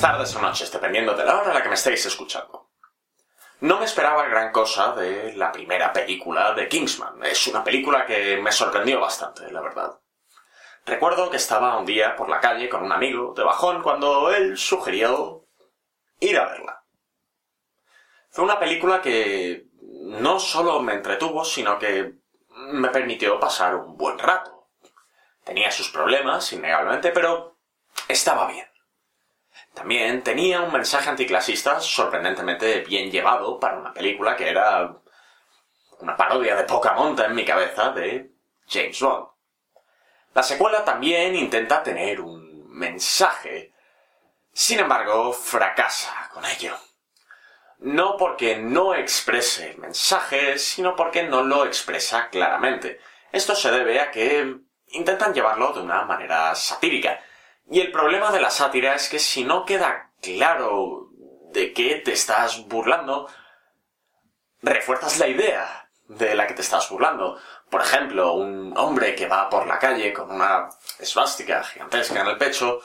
tardes o noches, dependiendo de la hora a la que me estéis escuchando. No me esperaba gran cosa de la primera película de Kingsman. Es una película que me sorprendió bastante, la verdad. Recuerdo que estaba un día por la calle con un amigo de bajón cuando él sugirió ir a verla. Fue una película que no solo me entretuvo, sino que me permitió pasar un buen rato. Tenía sus problemas, innegablemente, pero estaba bien. También tenía un mensaje anticlasista sorprendentemente bien llevado para una película que era una parodia de poca monta en mi cabeza de James Bond. La secuela también intenta tener un mensaje. Sin embargo, fracasa con ello. No porque no exprese el mensaje, sino porque no lo expresa claramente. Esto se debe a que intentan llevarlo de una manera satírica, y el problema de la sátira es que si no queda claro de qué te estás burlando, refuerzas la idea de la que te estás burlando. Por ejemplo, un hombre que va por la calle con una esvástica gigantesca en el pecho,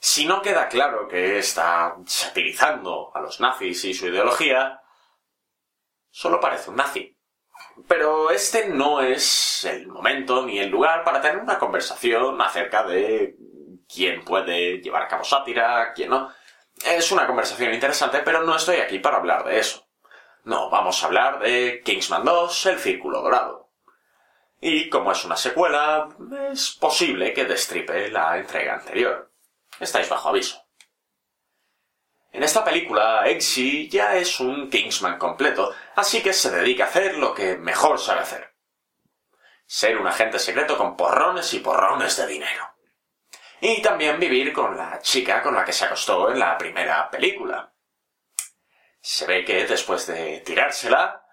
si no queda claro que está satirizando a los nazis y su ideología, solo parece un nazi. Pero este no es el momento ni el lugar para tener una conversación acerca de quién puede llevar a cabo sátira, quién no. Es una conversación interesante, pero no estoy aquí para hablar de eso. No, vamos a hablar de Kingsman 2, El Círculo Dorado. Y como es una secuela, es posible que destripe la entrega anterior. Estáis bajo aviso. En esta película, Eggsy ya es un Kingsman completo, así que se dedica a hacer lo que mejor sabe hacer. Ser un agente secreto con porrones y porrones de dinero y también vivir con la chica con la que se acostó en la primera película. Se ve que después de tirársela,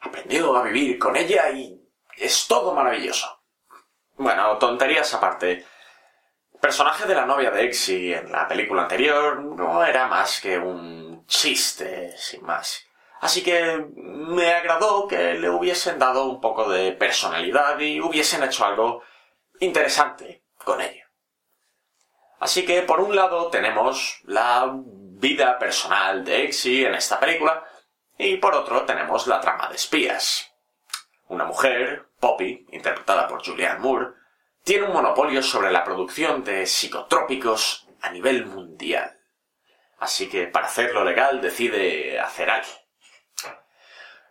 aprendió a vivir con ella y es todo maravilloso. Bueno, tonterías aparte. El personaje de la novia de Exy en la película anterior no era más que un chiste, sin más. Así que me agradó que le hubiesen dado un poco de personalidad y hubiesen hecho algo interesante con ella. Así que, por un lado, tenemos la vida personal de Exy en esta película, y por otro tenemos la trama de espías. Una mujer, Poppy, interpretada por Julianne Moore, tiene un monopolio sobre la producción de psicotrópicos a nivel mundial. Así que para hacerlo legal decide hacer algo.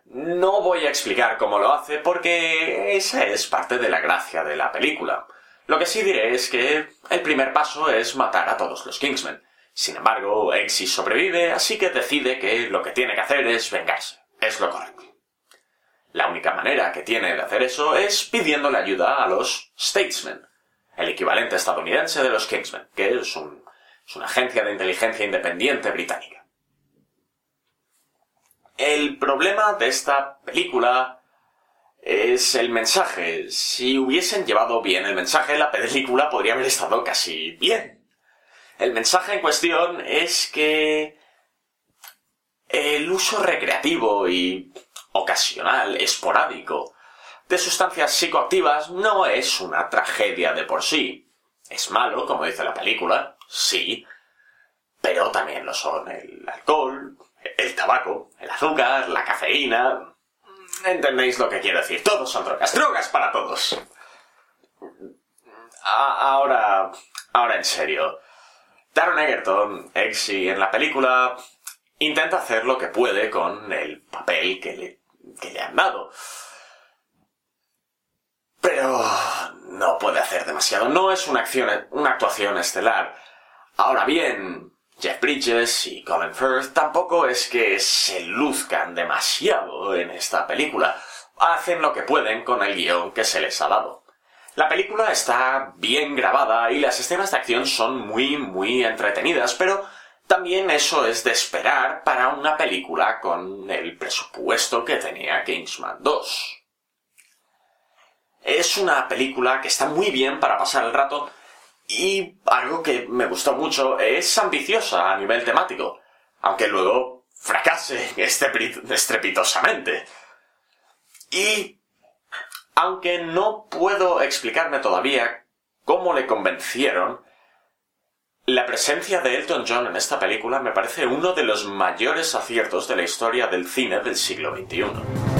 No voy a explicar cómo lo hace porque esa es parte de la gracia de la película. Lo que sí diré es que el primer paso es matar a todos los Kingsmen. Sin embargo, Exy sobrevive, así que decide que lo que tiene que hacer es vengarse. Es lo correcto. La única manera que tiene de hacer eso es pidiéndole ayuda a los Statesmen, el equivalente estadounidense de los Kingsmen, que es, es una agencia de inteligencia independiente británica. El problema de esta película es el mensaje. Si hubiesen llevado bien el mensaje, la película podría haber estado casi bien. El mensaje en cuestión es que el uso recreativo y ocasional, esporádico, de sustancias psicoactivas no es una tragedia de por sí. Es malo, como dice la película, sí, pero también lo son el alcohol, el tabaco, el azúcar, la cafeína, Entendéis lo que quiero decir. Todos son drogas. Drogas para todos. ahora, ahora en serio. Taron Egerton, Exy, en la película, intenta hacer lo que puede con el papel que le, que le han dado. Pero no puede hacer demasiado. No es una, acción, una actuación estelar. Ahora bien, Jeff Bridges y Colin Firth tampoco es que se luzcan demasiado en esta película. Hacen lo que pueden con el guion que se les ha dado. La película está bien grabada y las escenas de acción son muy, muy entretenidas, pero también eso es de esperar para una película con el presupuesto que tenía Kingsman 2. Es una película que está muy bien para pasar el rato y algo que me gustó mucho es ambiciosa a nivel temático, aunque luego fracase estrepitosamente. Y aunque no puedo explicarme todavía cómo le convencieron, La presencia de Elton John en esta película me parece uno de los mayores aciertos de la historia del cine del siglo XXI.